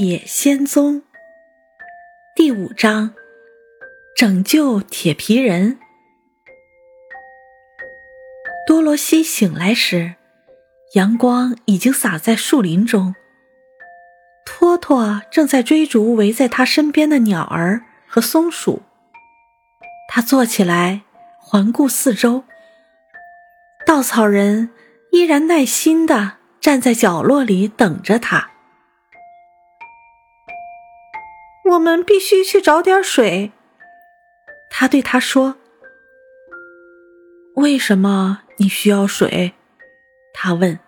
野仙踪第五章：拯救铁皮人。多罗西醒来时，阳光已经洒在树林中。托托正在追逐围在他身边的鸟儿和松鼠。他坐起来，环顾四周。稻草人依然耐心地站在角落里等着他。我们必须去找点水，他对他说：“为什么你需要水？”他问。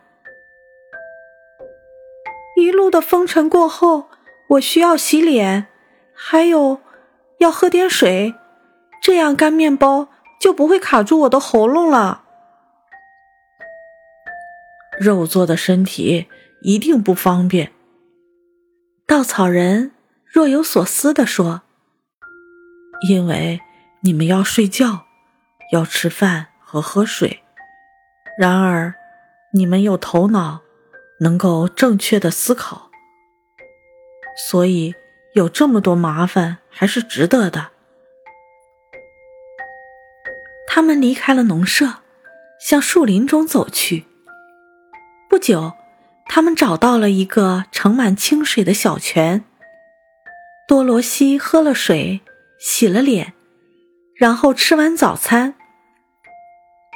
一路的风尘过后，我需要洗脸，还有要喝点水，这样干面包就不会卡住我的喉咙了。肉做的身体一定不方便。稻草人。若有所思地说：“因为你们要睡觉，要吃饭和喝水。然而，你们有头脑，能够正确的思考，所以有这么多麻烦还是值得的。”他们离开了农舍，向树林中走去。不久，他们找到了一个盛满清水的小泉。多罗西喝了水，洗了脸，然后吃完早餐。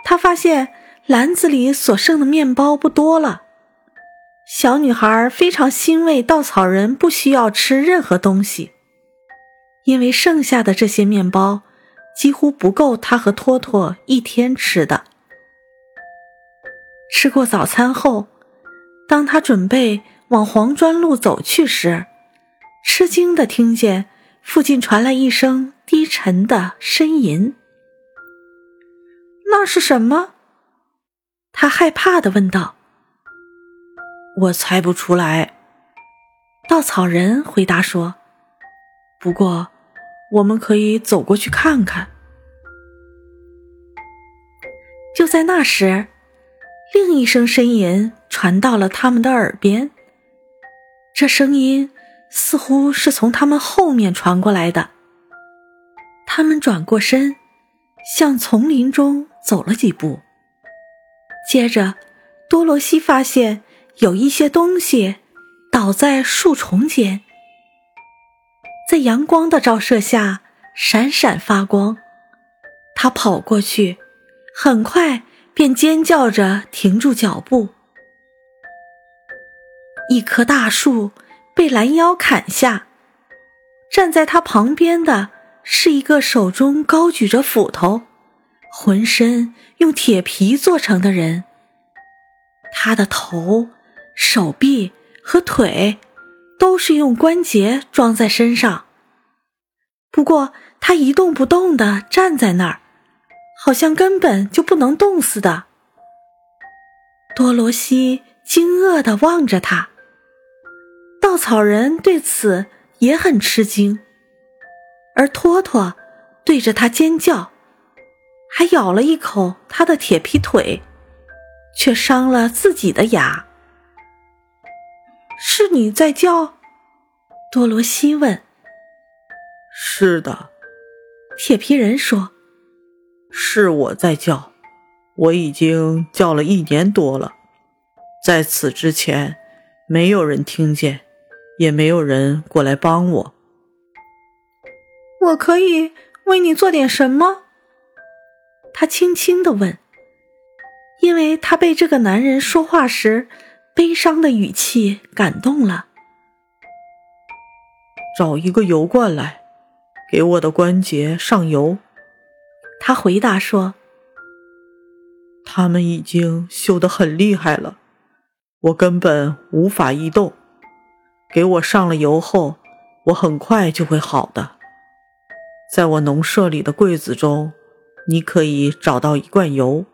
他发现篮子里所剩的面包不多了。小女孩非常欣慰，稻草人不需要吃任何东西，因为剩下的这些面包几乎不够他和托托一天吃的。吃过早餐后，当他准备往黄砖路走去时，吃惊的听见附近传来一声低沉的呻吟。那是什么？他害怕的问道。我猜不出来。稻草人回答说。不过，我们可以走过去看看。就在那时，另一声呻吟传到了他们的耳边。这声音。似乎是从他们后面传过来的。他们转过身，向丛林中走了几步。接着，多罗西发现有一些东西倒在树丛间，在阳光的照射下闪闪发光。他跑过去，很快便尖叫着停住脚步。一棵大树。被拦腰砍下，站在他旁边的是一个手中高举着斧头、浑身用铁皮做成的人。他的头、手臂和腿都是用关节装在身上，不过他一动不动地站在那儿，好像根本就不能动似的。多罗西惊愕地望着他。稻草人对此也很吃惊，而托托对着他尖叫，还咬了一口他的铁皮腿，却伤了自己的牙。是你在叫？多罗西问。是的，铁皮人说：“是我在叫，我已经叫了一年多了，在此之前，没有人听见。”也没有人过来帮我。我可以为你做点什么？他轻轻的问，因为他被这个男人说话时悲伤的语气感动了。找一个油罐来，给我的关节上油。他回答说：“他们已经锈得很厉害了，我根本无法移动。”给我上了油后，我很快就会好的。在我农舍里的柜子中，你可以找到一罐油。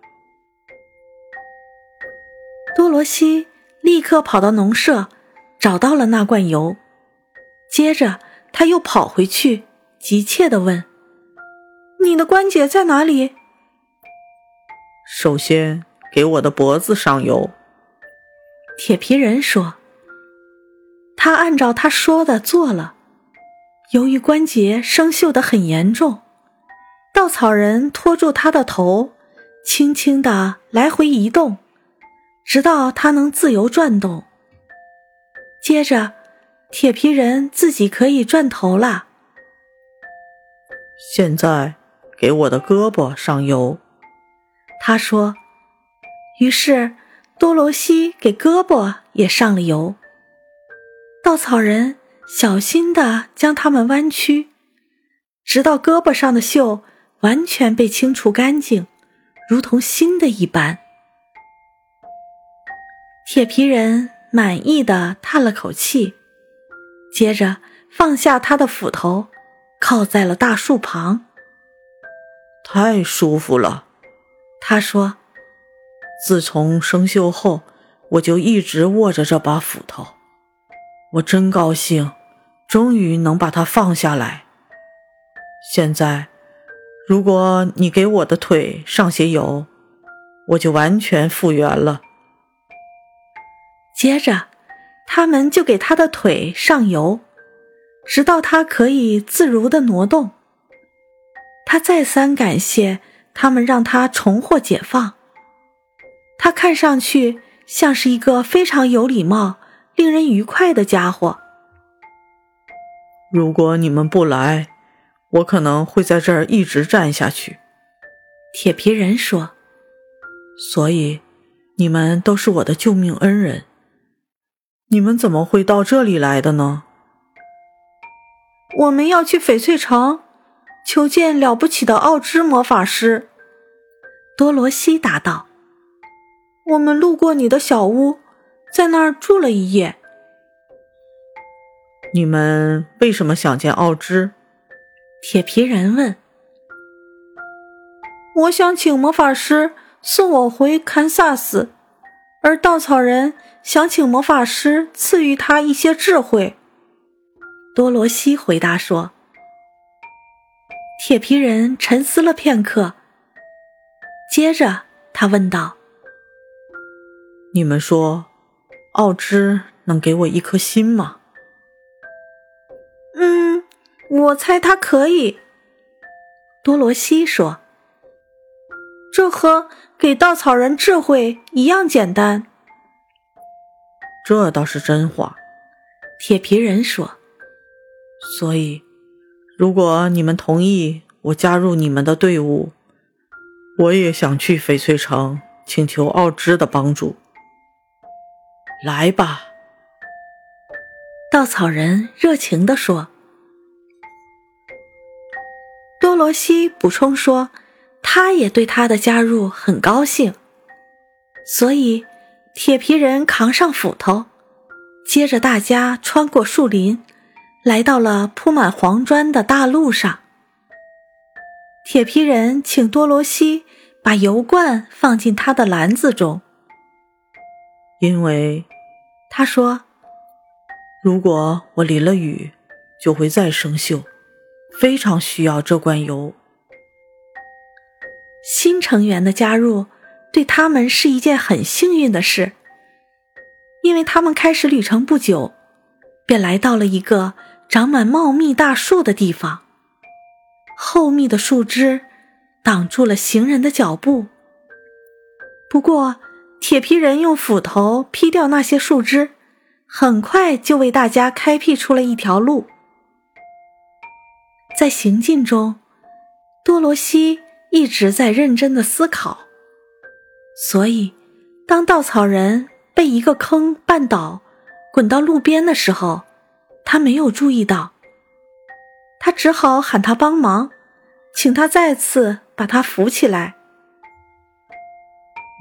多罗西立刻跑到农舍，找到了那罐油。接着，他又跑回去，急切地问：“你的关节在哪里？”首先，给我的脖子上油。铁皮人说。他按照他说的做了。由于关节生锈的很严重，稻草人拖住他的头，轻轻地来回移动，直到他能自由转动。接着，铁皮人自己可以转头了。现在，给我的胳膊上油。他说。于是，多罗西给胳膊也上了油。稻草人小心地将它们弯曲，直到胳膊上的锈完全被清除干净，如同新的一般。铁皮人满意的叹了口气，接着放下他的斧头，靠在了大树旁。太舒服了，他说。自从生锈后，我就一直握着这把斧头。我真高兴，终于能把它放下来。现在，如果你给我的腿上些油，我就完全复原了。接着，他们就给他的腿上油，直到他可以自如的挪动。他再三感谢他们，让他重获解放。他看上去像是一个非常有礼貌、令人愉快的家伙。如果你们不来，我可能会在这儿一直站下去。”铁皮人说。“所以，你们都是我的救命恩人。你们怎么会到这里来的呢？”“我们要去翡翠城，求见了不起的奥兹魔法师。”多罗西答道。我们路过你的小屋，在那儿住了一夜。你们为什么想见奥芝？铁皮人问。我想请魔法师送我回堪萨斯，而稻草人想请魔法师赐予他一些智慧。多罗西回答说。铁皮人沉思了片刻，接着他问道。你们说，奥芝能给我一颗心吗？嗯，我猜他可以。多罗西说：“这和给稻草人智慧一样简单。”这倒是真话，铁皮人说。所以，如果你们同意我加入你们的队伍，我也想去翡翠城请求奥芝的帮助。来吧，稻草人热情地说。多罗西补充说，他也对他的加入很高兴。所以，铁皮人扛上斧头，接着大家穿过树林，来到了铺满黄砖的大路上。铁皮人请多罗西把油罐放进他的篮子中，因为。他说：“如果我淋了雨，就会再生锈，非常需要这罐油。”新成员的加入对他们是一件很幸运的事，因为他们开始旅程不久，便来到了一个长满茂密大树的地方。厚密的树枝挡住了行人的脚步，不过。铁皮人用斧头劈掉那些树枝，很快就为大家开辟出了一条路。在行进中，多罗西一直在认真的思考，所以当稻草人被一个坑绊倒，滚到路边的时候，他没有注意到。他只好喊他帮忙，请他再次把他扶起来。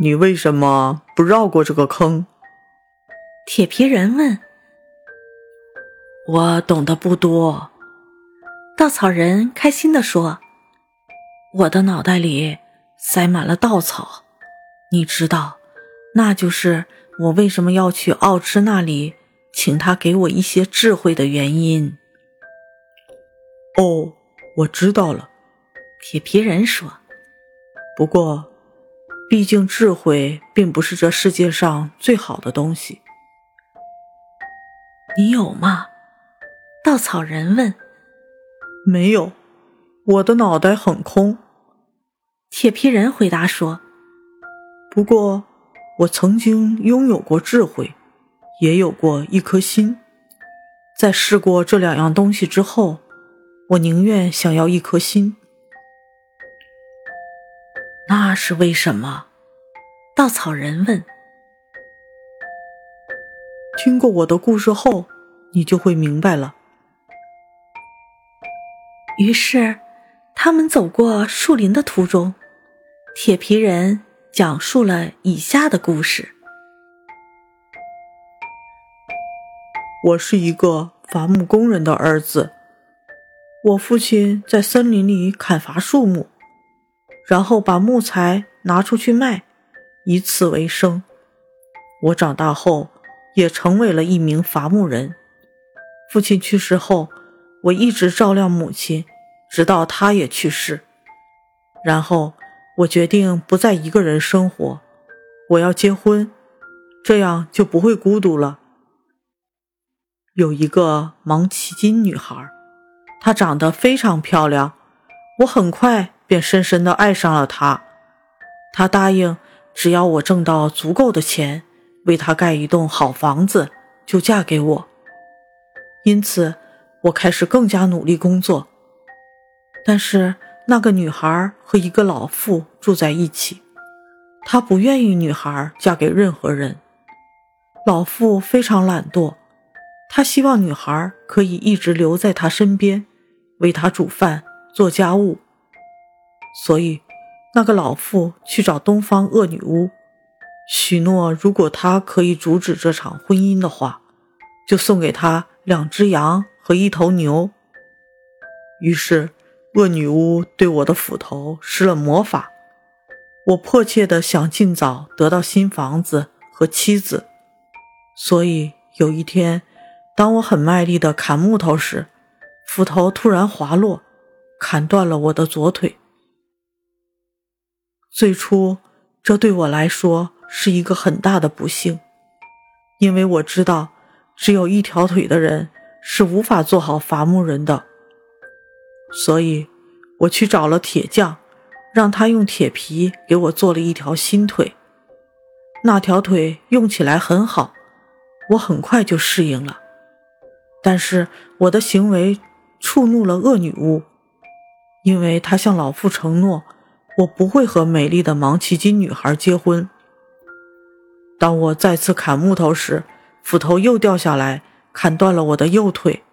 你为什么不绕过这个坑？铁皮人问。我懂得不多。稻草人开心地说：“我的脑袋里塞满了稻草，你知道，那就是我为什么要去奥芝那里，请他给我一些智慧的原因。”哦，我知道了。铁皮人说：“不过。”毕竟，智慧并不是这世界上最好的东西。你有吗？稻草人问。没有，我的脑袋很空。铁皮人回答说。不过，我曾经拥有过智慧，也有过一颗心。在试过这两样东西之后，我宁愿想要一颗心。那是为什么？稻草人问。听过我的故事后，你就会明白了。于是，他们走过树林的途中，铁皮人讲述了以下的故事：我是一个伐木工人的儿子，我父亲在森林里砍伐树木，然后把木材拿出去卖，以此为生。我长大后。也成为了一名伐木人。父亲去世后，我一直照料母亲，直到她也去世。然后我决定不再一个人生活，我要结婚，这样就不会孤独了。有一个芒奇金女孩，她长得非常漂亮，我很快便深深地爱上了他。他答应，只要我挣到足够的钱。为他盖一栋好房子，就嫁给我。因此，我开始更加努力工作。但是，那个女孩和一个老妇住在一起，她不愿意女孩嫁给任何人。老妇非常懒惰，她希望女孩可以一直留在她身边，为她煮饭、做家务。所以，那个老妇去找东方恶女巫。许诺，如果她可以阻止这场婚姻的话，就送给她两只羊和一头牛。于是，恶女巫对我的斧头施了魔法。我迫切地想尽早得到新房子和妻子，所以有一天，当我很卖力地砍木头时，斧头突然滑落，砍断了我的左腿。最初，这对我来说。是一个很大的不幸，因为我知道，只有一条腿的人是无法做好伐木人的。所以，我去找了铁匠，让他用铁皮给我做了一条新腿。那条腿用起来很好，我很快就适应了。但是，我的行为触怒了恶女巫，因为她向老妇承诺，我不会和美丽的芒奇金女孩结婚。当我再次砍木头时，斧头又掉下来，砍断了我的右腿。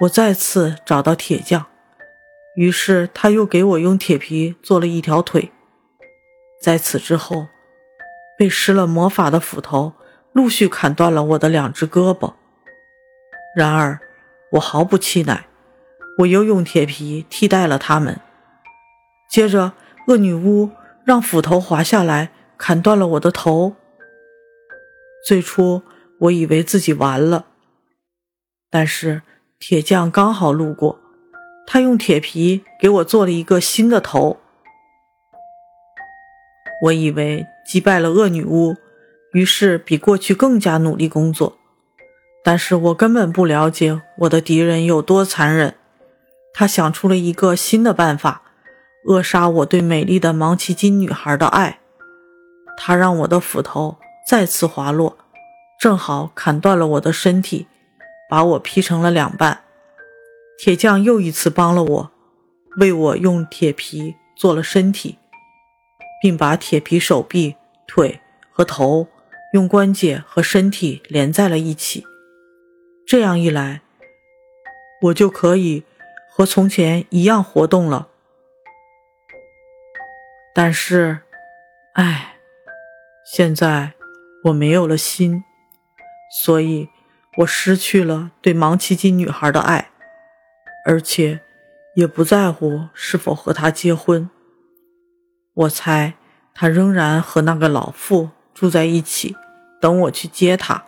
我再次找到铁匠，于是他又给我用铁皮做了一条腿。在此之后，被施了魔法的斧头陆续砍断了我的两只胳膊。然而，我毫不气馁，我又用铁皮替代了它们。接着，恶女巫让斧头滑下来，砍断了我的头。最初我以为自己完了，但是铁匠刚好路过，他用铁皮给我做了一个新的头。我以为击败了恶女巫，于是比过去更加努力工作。但是我根本不了解我的敌人有多残忍，他想出了一个新的办法，扼杀我对美丽的芒奇金女孩的爱。他让我的斧头。再次滑落，正好砍断了我的身体，把我劈成了两半。铁匠又一次帮了我，为我用铁皮做了身体，并把铁皮手臂、腿和头用关节和身体连在了一起。这样一来，我就可以和从前一样活动了。但是，唉，现在。我没有了心，所以我失去了对芒奇金女孩的爱，而且也不在乎是否和她结婚。我猜她仍然和那个老妇住在一起，等我去接她。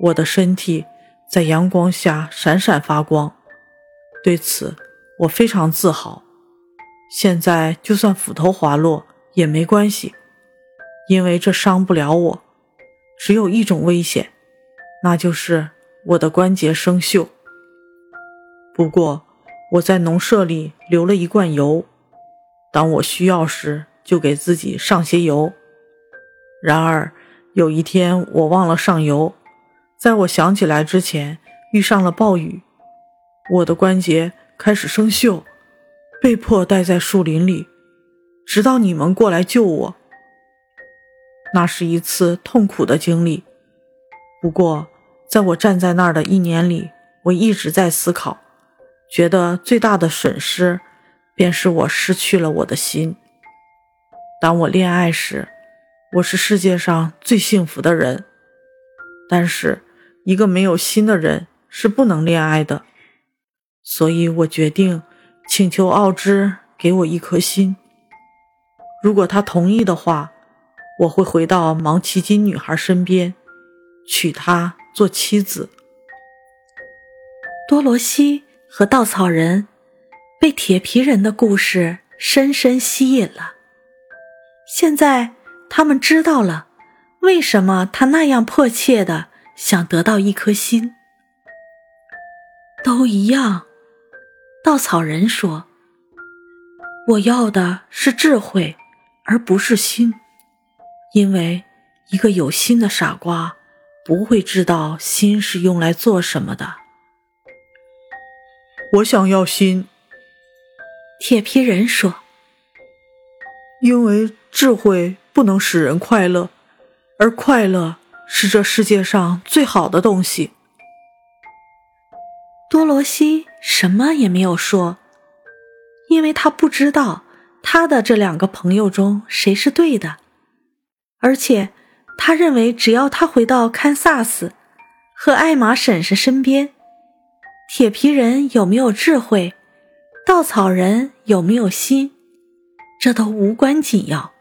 我的身体在阳光下闪闪发光，对此我非常自豪。现在就算斧头滑落也没关系。因为这伤不了我，只有一种危险，那就是我的关节生锈。不过我在农舍里留了一罐油，当我需要时就给自己上些油。然而有一天我忘了上油，在我想起来之前遇上了暴雨，我的关节开始生锈，被迫待在树林里，直到你们过来救我。那是一次痛苦的经历。不过，在我站在那儿的一年里，我一直在思考，觉得最大的损失，便是我失去了我的心。当我恋爱时，我是世界上最幸福的人。但是，一个没有心的人是不能恋爱的。所以我决定请求奥芝给我一颗心。如果他同意的话，我会回到芒奇金女孩身边。娶她做妻子。多罗西和稻草人被铁皮人的故事深深吸引了。现在他们知道了为什么他那样迫切的想得到一颗心。都一样，稻草人说：“我要的是智慧，而不是心，因为一个有心的傻瓜。”不会知道心是用来做什么的。我想要心。铁皮人说：“因为智慧不能使人快乐，而快乐是这世界上最好的东西。”多罗西什么也没有说，因为他不知道他的这两个朋友中谁是对的，而且。他认为，只要他回到堪萨斯，和艾玛婶婶身边，铁皮人有没有智慧，稻草人有没有心，这都无关紧要。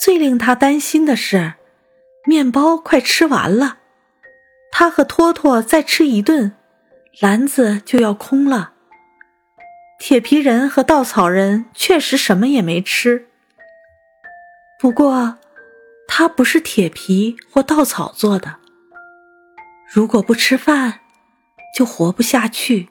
最令他担心的是，面包快吃完了，他和托托再吃一顿，篮子就要空了。铁皮人和稻草人确实什么也没吃，不过。它不是铁皮或稻草做的，如果不吃饭，就活不下去。